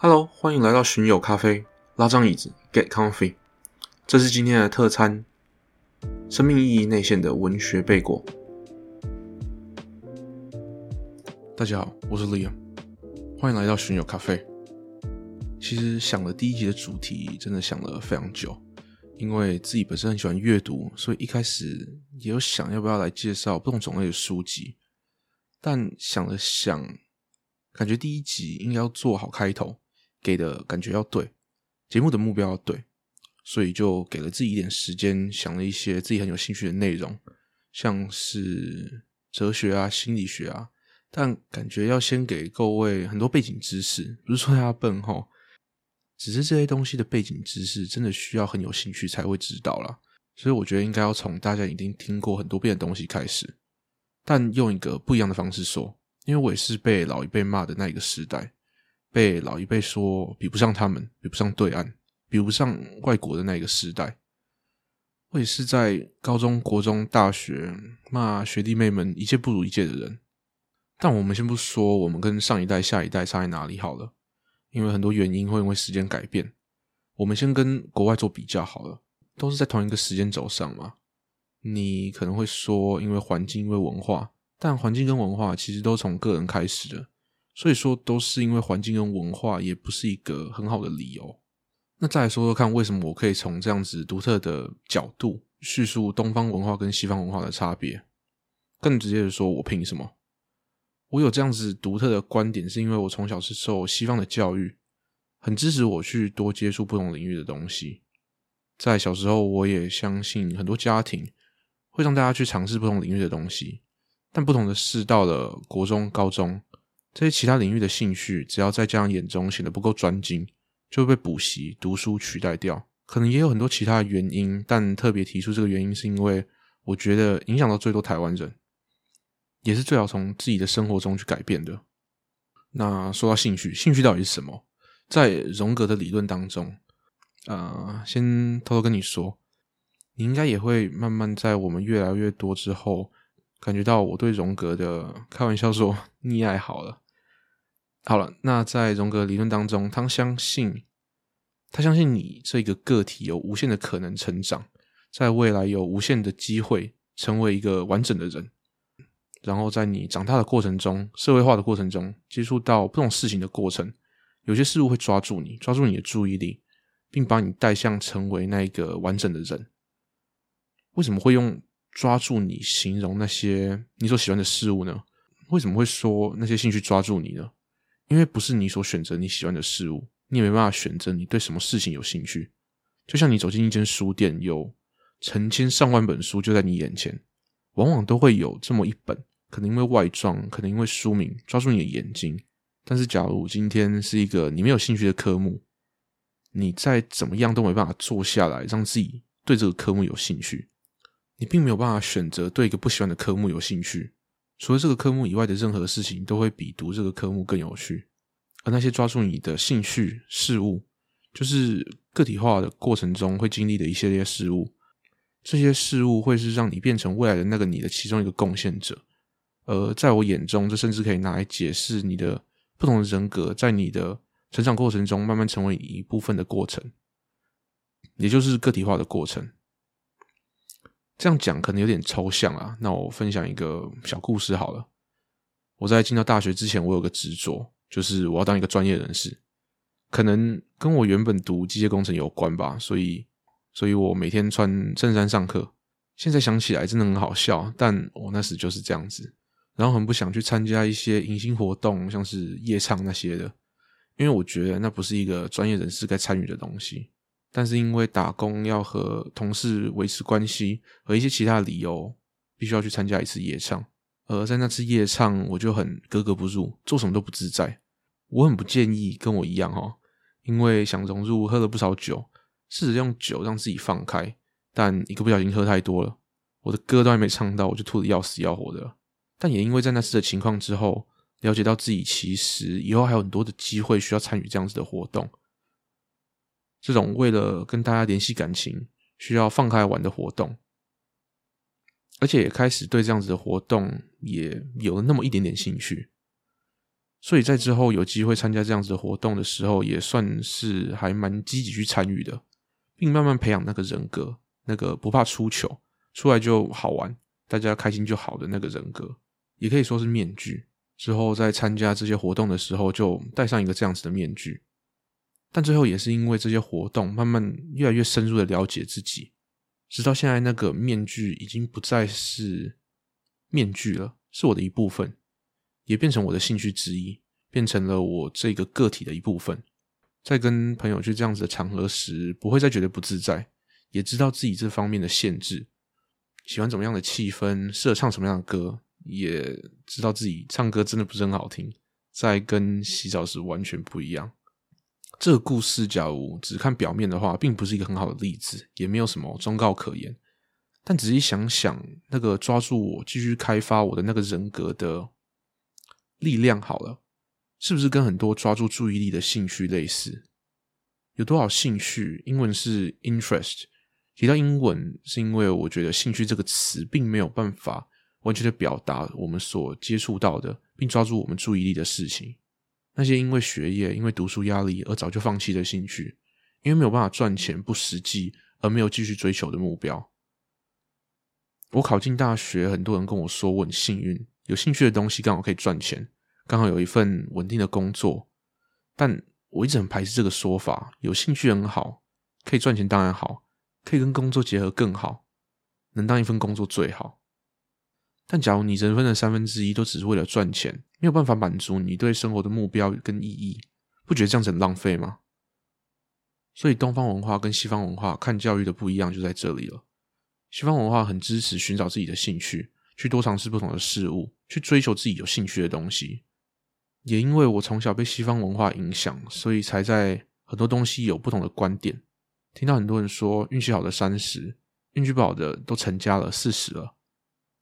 Hello，欢迎来到巡友咖啡，拉张椅子，Get comfy。这是今天的特餐，生命意义内线的文学贝果。大家好，我是 Liam，欢迎来到巡友咖啡。其实想了第一集的主题，真的想了非常久，因为自己本身很喜欢阅读，所以一开始也有想要不要来介绍不同种类的书籍，但想了想，感觉第一集应该要做好开头。给的感觉要对，节目的目标要对，所以就给了自己一点时间，想了一些自己很有兴趣的内容，像是哲学啊、心理学啊，但感觉要先给各位很多背景知识，不是说大家笨哈，只是这些东西的背景知识真的需要很有兴趣才会知道啦。所以我觉得应该要从大家已经听过很多遍的东西开始，但用一个不一样的方式说，因为我也是被老一辈骂的那一个时代。被老一辈说比不上他们，比不上对岸，比不上外国的那个时代。我也是在高中国中大学骂学弟妹们一届不如一届的人。但我们先不说我们跟上一代、下一代差在哪里好了，因为很多原因会因为时间改变。我们先跟国外做比较好了，都是在同一个时间轴上嘛。你可能会说因为环境、因为文化，但环境跟文化其实都从个人开始的。所以说，都是因为环境跟文化，也不是一个很好的理由。那再来说说看，为什么我可以从这样子独特的角度叙述东方文化跟西方文化的差别？更直接的说，我凭什么？我有这样子独特的观点，是因为我从小是受西方的教育，很支持我去多接触不同领域的东西。在小时候，我也相信很多家庭会让大家去尝试不同领域的东西，但不同的是，到了国中、高中。这些其他领域的兴趣，只要在家长眼中显得不够专精，就会被补习、读书取代掉。可能也有很多其他原因，但特别提出这个原因，是因为我觉得影响到最多台湾人，也是最好从自己的生活中去改变的。那说到兴趣，兴趣到底是什么？在荣格的理论当中，呃，先偷偷跟你说，你应该也会慢慢在我们越来越多之后。感觉到我对荣格的开玩笑说 溺爱好了，好了，那在荣格理论当中，他相信他相信你这个个体有无限的可能成长，在未来有无限的机会成为一个完整的人，然后在你长大的过程中，社会化的过程中，接触到不同事情的过程，有些事物会抓住你，抓住你的注意力，并把你带向成为那一个完整的人。为什么会用？抓住你，形容那些你所喜欢的事物呢？为什么会说那些兴趣抓住你呢？因为不是你所选择你喜欢的事物，你也没办法选择你对什么事情有兴趣。就像你走进一间书店，有成千上万本书就在你眼前，往往都会有这么一本，可能因为外装，可能因为书名抓住你的眼睛。但是，假如今天是一个你没有兴趣的科目，你再怎么样都没办法坐下来让自己对这个科目有兴趣。你并没有办法选择对一个不喜欢的科目有兴趣，除了这个科目以外的任何事情都会比读这个科目更有趣。而那些抓住你的兴趣事物，就是个体化的过程中会经历的一系列事物。这些事物会是让你变成未来的那个你的其中一个贡献者。而在我眼中，这甚至可以拿来解释你的不同的人格在你的成长过程中慢慢成为一部分的过程，也就是个体化的过程。这样讲可能有点抽象啊，那我分享一个小故事好了。我在进到大学之前，我有个执着，就是我要当一个专业人士。可能跟我原本读机械工程有关吧，所以，所以我每天穿衬衫上课。现在想起来真的很好笑，但我那时就是这样子。然后很不想去参加一些迎新活动，像是夜唱那些的，因为我觉得那不是一个专业人士该参与的东西。但是因为打工要和同事维持关系和一些其他理由，必须要去参加一次夜唱。而在那次夜唱，我就很格格不入，做什么都不自在。我很不建议跟我一样哈，因为想融入，喝了不少酒，试着用酒让自己放开，但一个不小心喝太多了，我的歌都还没唱到，我就吐得要死要活的。但也因为在那次的情况之后，了解到自己其实以后还有很多的机会需要参与这样子的活动。这种为了跟大家联系感情，需要放开玩的活动，而且也开始对这样子的活动也有了那么一点点兴趣。所以在之后有机会参加这样子的活动的时候，也算是还蛮积极去参与的，并慢慢培养那个人格，那个不怕出糗，出来就好玩，大家开心就好的那个人格，也可以说是面具。之后在参加这些活动的时候，就戴上一个这样子的面具。但最后也是因为这些活动，慢慢越来越深入的了解自己，直到现在那个面具已经不再是面具了，是我的一部分，也变成我的兴趣之一，变成了我这个个体的一部分。在跟朋友去这样子的场合时，不会再觉得不自在，也知道自己这方面的限制，喜欢怎么样的气氛，适合唱什么样的歌，也知道自己唱歌真的不是很好听，在跟洗澡时完全不一样。这个故事，假如只看表面的话，并不是一个很好的例子，也没有什么忠告可言。但仔细想想，那个抓住我继续开发我的那个人格的力量，好了，是不是跟很多抓住注意力的兴趣类似？有多少兴趣？英文是 interest。提到英文，是因为我觉得“兴趣”这个词并没有办法完全的表达我们所接触到的，并抓住我们注意力的事情。那些因为学业、因为读书压力而早就放弃的兴趣，因为没有办法赚钱、不实际而没有继续追求的目标。我考进大学，很多人跟我说我很幸运，有兴趣的东西刚好可以赚钱，刚好有一份稳定的工作。但我一直很排斥这个说法。有兴趣很好，可以赚钱当然好，可以跟工作结合更好，能当一份工作最好。但假如你人生的三分之一都只是为了赚钱，没有办法满足你对生活的目标跟意义，不觉得这样子很浪费吗？所以东方文化跟西方文化看教育的不一样就在这里了。西方文化很支持寻找自己的兴趣，去多尝试不同的事物，去追求自己有兴趣的东西。也因为我从小被西方文化影响，所以才在很多东西有不同的观点。听到很多人说运气好的三十，运气不好的都成家了四十了。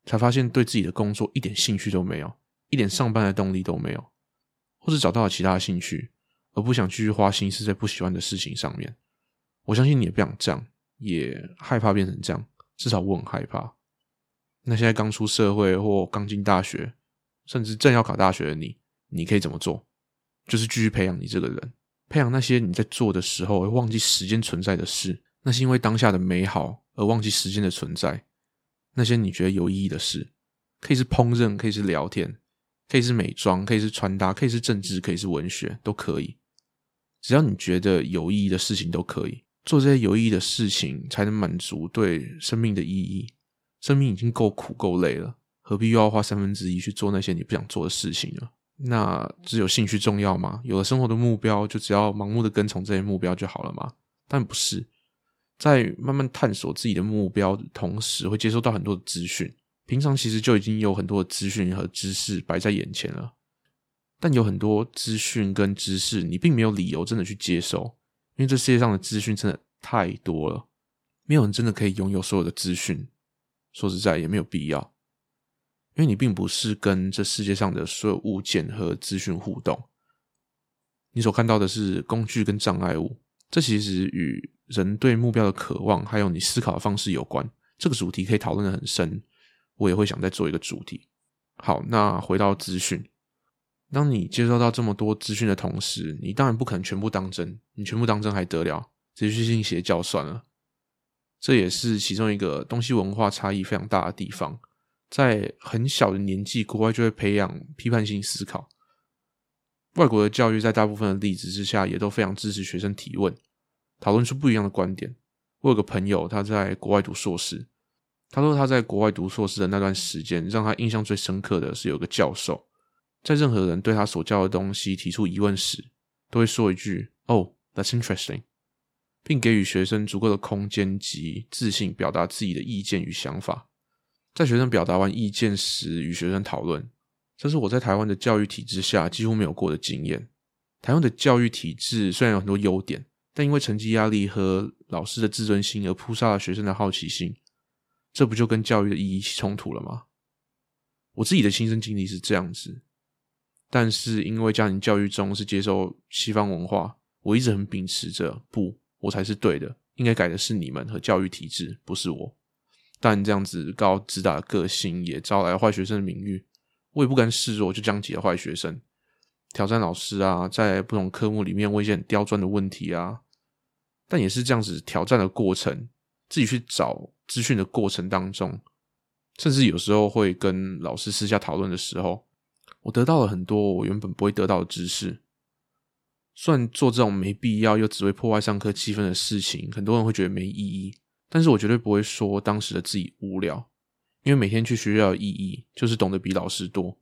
才发现对自己的工作一点兴趣都没有，一点上班的动力都没有，或是找到了其他的兴趣，而不想继续花心思在不喜欢的事情上面。我相信你也不想这样，也害怕变成这样，至少我很害怕。那现在刚出社会或刚进大学，甚至正要考大学的你，你可以怎么做？就是继续培养你这个人，培养那些你在做的时候会忘记时间存在的事，那是因为当下的美好而忘记时间的存在。那些你觉得有意义的事，可以是烹饪，可以是聊天，可以是美妆，可以是穿搭，可以是政治，可以是文学，都可以。只要你觉得有意义的事情，都可以做这些有意义的事情，才能满足对生命的意义。生命已经够苦够累了，何必又要花三分之一去做那些你不想做的事情呢？那只有兴趣重要吗？有了生活的目标，就只要盲目的跟从这些目标就好了吗？但不是。在慢慢探索自己的目标的同时，会接收到很多的资讯。平常其实就已经有很多的资讯和知识摆在眼前了，但有很多资讯跟知识，你并没有理由真的去接受，因为这世界上的资讯真的太多了，没有人真的可以拥有所有的资讯。说实在，也没有必要，因为你并不是跟这世界上的所有物件和资讯互动，你所看到的是工具跟障碍物。这其实与人对目标的渴望，还有你思考的方式有关。这个主题可以讨论得很深，我也会想再做一个主题。好，那回到资讯，当你接收到这么多资讯的同时，你当然不可能全部当真。你全部当真还得了？直接去信邪教算了。这也是其中一个东西文化差异非常大的地方。在很小的年纪，国外就会培养批判性思考。外国的教育在大部分的例子之下，也都非常支持学生提问，讨论出不一样的观点。我有个朋友，他在国外读硕士，他说他在国外读硕士的那段时间，让他印象最深刻的是有个教授，在任何人对他所教的东西提出疑问时，都会说一句 “Oh, that's interesting”，并给予学生足够的空间及自信，表达自己的意见与想法。在学生表达完意见时，与学生讨论。这是我在台湾的教育体制下几乎没有过的经验。台湾的教育体制虽然有很多优点，但因为成绩压力和老师的自尊心而扑杀了学生的好奇心，这不就跟教育的意义冲突了吗？我自己的亲身经历是这样子，但是因为家庭教育中是接受西方文化，我一直很秉持着不，我才是对的，应该改的是你们和教育体制，不是我。但这样子高自大的个性也招来坏学生的名誉。我也不甘示弱，就当起了坏学生，挑战老师啊，在不同科目里面问一些很刁钻的问题啊。但也是这样子挑战的过程，自己去找资讯的过程当中，甚至有时候会跟老师私下讨论的时候，我得到了很多我原本不会得到的知识。虽然做这种没必要又只会破坏上课气氛的事情，很多人会觉得没意义，但是我绝对不会说当时的自己无聊，因为每天去学校的意义就是懂得比老师多，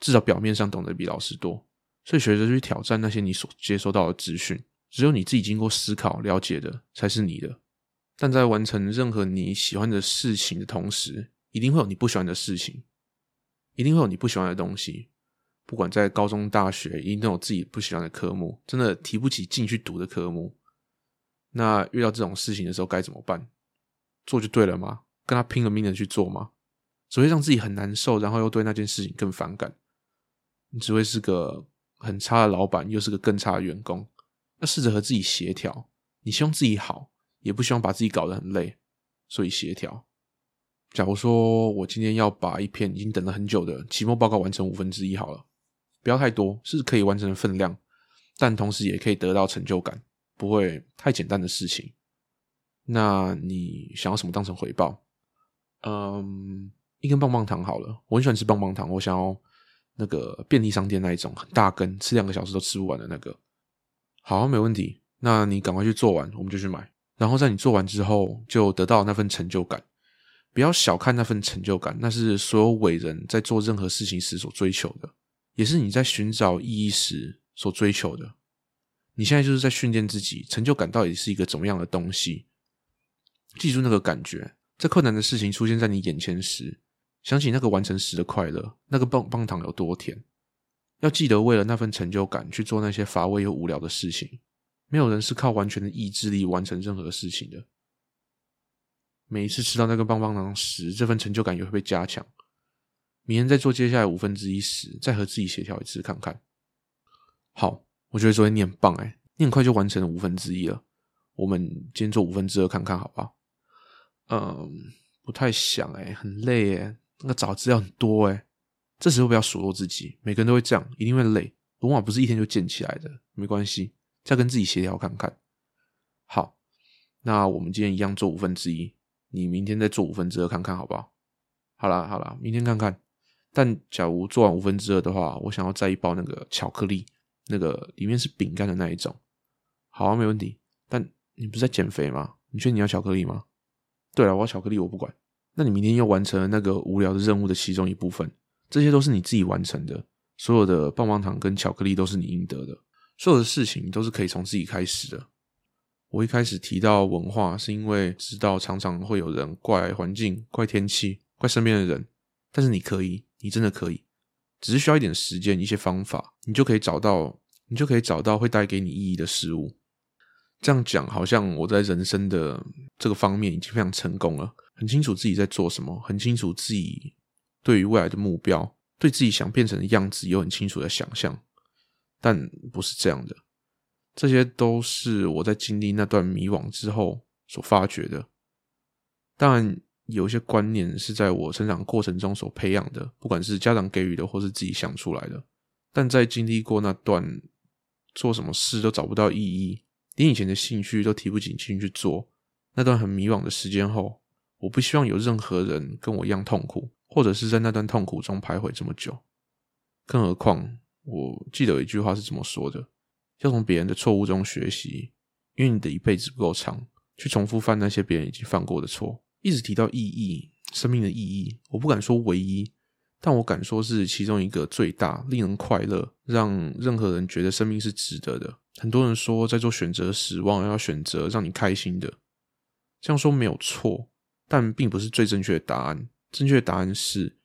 至少表面上懂得比老师多，所以学着去挑战那些你所接收到的资讯。只有你自己经过思考了解的才是你的，但在完成任何你喜欢的事情的同时，一定会有你不喜欢的事情，一定会有你不喜欢的东西。不管在高中、大学，一定都有自己不喜欢的科目，真的提不起劲去读的科目。那遇到这种事情的时候该怎么办？做就对了吗？跟他拼了命的去做吗？只会让自己很难受，然后又对那件事情更反感。你只会是个很差的老板，又是个更差的员工。要试着和自己协调，你希望自己好，也不希望把自己搞得很累，所以协调。假如说我今天要把一篇已经等了很久的期末报告完成五分之一好了，不要太多，是可以完成的分量，但同时也可以得到成就感，不会太简单的事情。那你想要什么当成回报？嗯，一根棒棒糖好了，我很喜欢吃棒棒糖，我想要那个便利商店那一种很大根，吃两个小时都吃不完的那个。好，没问题。那你赶快去做完，我们就去买。然后在你做完之后，就得到那份成就感。不要小看那份成就感，那是所有伟人在做任何事情时所追求的，也是你在寻找意义时所追求的。你现在就是在训练自己，成就感到底是一个怎么样的东西？记住那个感觉，在困难的事情出现在你眼前时，想起那个完成时的快乐，那个棒棒糖有多甜。要记得，为了那份成就感去做那些乏味又无聊的事情。没有人是靠完全的意志力完成任何事情的。每一次吃到那个棒棒糖时，这份成就感也会被加强。明天再做接下来五分之一时，再和自己协调一次看看。好，我觉得昨天你很棒诶，你很快就完成了五分之一了。我们今天做五分之二看看，好不好？嗯，不太想诶，很累诶，那个找资料很多诶。这时候不要数落自己，每个人都会这样，一定会累。罗马不是一天就建起来的，没关系，再跟自己协调看看。好，那我们今天一样做五分之一，你明天再做五分之二看看，好不好？好啦好啦，明天看看。但假如做完五分之二的话，我想要再一包那个巧克力，那个里面是饼干的那一种。好啊，没问题。但你不是在减肥吗？你确定你要巧克力吗？对了，我要巧克力，我不管。那你明天又完成了那个无聊的任务的其中一部分。这些都是你自己完成的，所有的棒棒糖跟巧克力都是你应得的，所有的事情都是可以从自己开始的。我一开始提到文化，是因为知道常常会有人怪环境、怪天气、怪身边的人，但是你可以，你真的可以，只是需要一点时间、一些方法，你就可以找到，你就可以找到会带给你意义的事物。这样讲，好像我在人生的这个方面已经非常成功了，很清楚自己在做什么，很清楚自己。对于未来的目标，对自己想变成的样子有很清楚的想象，但不是这样的。这些都是我在经历那段迷惘之后所发觉的。当然，有一些观念是在我成长过程中所培养的，不管是家长给予的，或是自己想出来的。但在经历过那段做什么事都找不到意义，连以前的兴趣都提不起劲去做，那段很迷惘的时间后，我不希望有任何人跟我一样痛苦。或者是在那段痛苦中徘徊这么久，更何况我记得有一句话是这么说的：要从别人的错误中学习，因为你的一辈子不够长，去重复犯那些别人已经犯过的错。一直提到意义，生命的意义，我不敢说唯一，但我敢说是其中一个最大、令人快乐、让任何人觉得生命是值得的。很多人说，在做选择时，往往要选择让你开心的，这样说没有错，但并不是最正确的答案。正确的答案是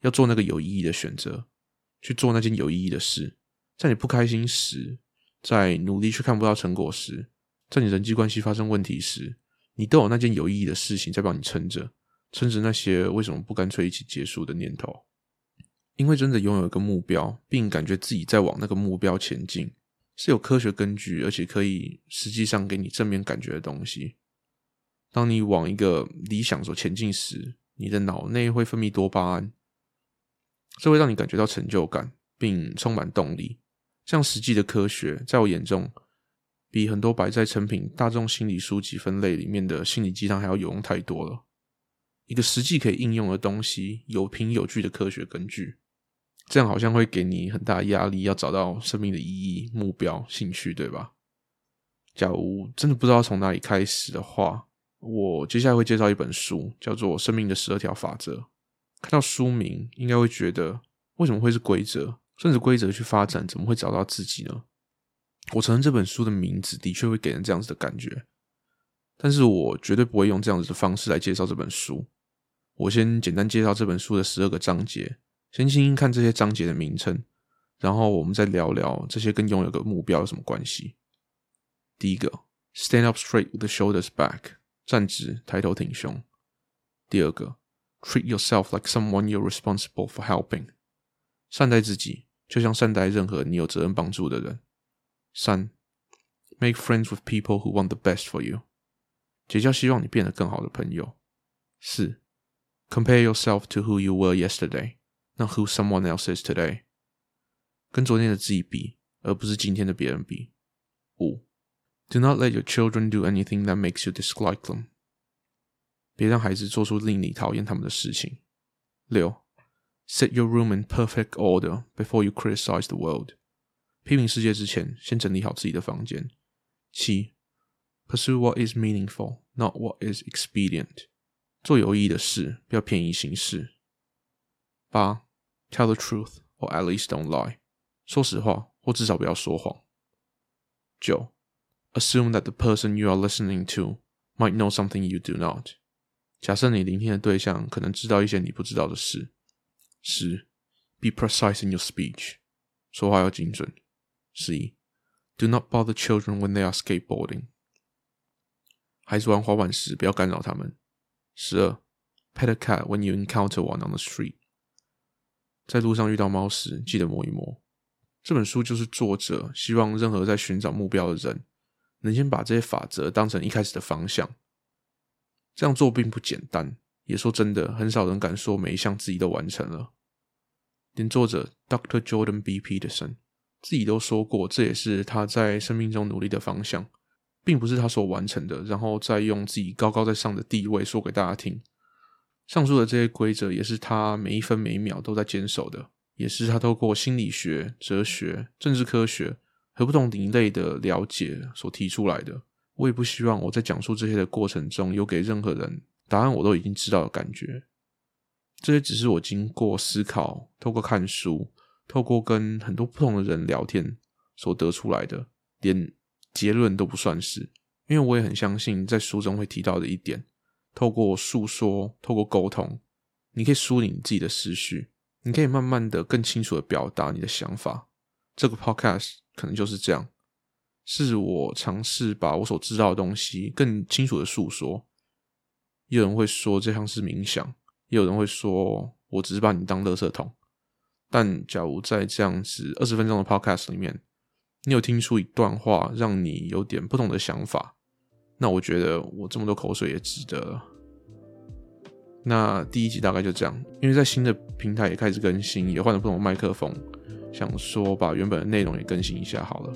要做那个有意义的选择，去做那件有意义的事。在你不开心时，在努力却看不到成果时，在你人际关系发生问题时，你都有那件有意义的事情在帮你撑着，撑着那些为什么不干脆一起结束的念头。因为真的拥有一个目标，并感觉自己在往那个目标前进，是有科学根据，而且可以实际上给你正面感觉的东西。当你往一个理想所前进时，你的脑内会分泌多巴胺，这会让你感觉到成就感，并充满动力。这样实际的科学，在我眼中，比很多摆在成品大众心理书籍分类里面的心理鸡汤还要有用太多了。一个实际可以应用的东西，有凭有据的科学根据，这样好像会给你很大压力，要找到生命的意义、目标、兴趣，对吧？假如真的不知道从哪里开始的话，我接下来会介绍一本书，叫做《生命的十二条法则》。看到书名，应该会觉得，为什么会是规则？顺着规则去发展，怎么会找到自己呢？我承认这本书的名字的确会给人这样子的感觉，但是我绝对不会用这样子的方式来介绍这本书。我先简单介绍这本书的十二个章节，先听听看这些章节的名称，然后我们再聊聊这些跟拥有个目标有什么关系。第一个，Stand up straight with the shoulders back，站直，抬头挺胸。第二个，Treat yourself like someone you're responsible for helping，善待自己。就像善待任何你有责任帮助的人。三，make friends with people who want the best for you，结交希望你变得更好的朋友。四，compare yourself to who you were yesterday，not who someone else is today，跟昨天的自己比，而不是今天的别人比。五 ，do not let your children do anything that makes you dislike them，别让孩子做出令你讨厌他们的事情。六。Set your room in perfect order before you criticize the world。批评世界之前，先整理好自己的房间。七，Pursue what is meaningful, not what is expedient。做有意义的事，不要便宜行事。八，Tell the truth, or at least don't lie。说实话，或至少不要说谎。九 ，Assume that the person you are listening to might know something you do not。假设你聆听的对象可能知道一些你不知道的事。十，Be precise in your speech，说话要精准。十一，Do not bother children when they are skateboarding，孩子玩滑板时不要干扰他们。十二，Pet a cat when you encounter one on the street，在路上遇到猫时记得摸一摸。这本书就是作者希望任何在寻找目标的人， 能先把这些法则当成一开始的方向。这样做并不简单。也说真的，很少人敢说每一项自己都完成了。连作者 Dr. Jordan B. Peterson 自己都说过，这也是他在生命中努力的方向，并不是他所完成的，然后再用自己高高在上的地位说给大家听。上述的这些规则，也是他每一分每一秒都在坚守的，也是他透过心理学、哲学、政治科学和不同领域的了解所提出来的。我也不希望我在讲述这些的过程中，有给任何人。答案我都已经知道的感觉，这些只是我经过思考、透过看书、透过跟很多不同的人聊天所得出来的，连结论都不算是。因为我也很相信，在书中会提到的一点，透过诉说、透过沟通，你可以梳理你自己的思绪，你可以慢慢的、更清楚的表达你的想法。这个 podcast 可能就是这样，是我尝试把我所知道的东西更清楚的诉说。也有人会说这像是冥想，也有人会说我只是把你当垃圾桶。但假如在这样子二十分钟的 podcast 里面，你有听出一段话，让你有点不同的想法，那我觉得我这么多口水也值得。那第一集大概就这样，因为在新的平台也开始更新，也换了不同的麦克风，想说把原本的内容也更新一下好了。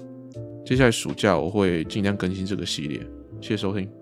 接下来暑假我会尽量更新这个系列，谢谢收听。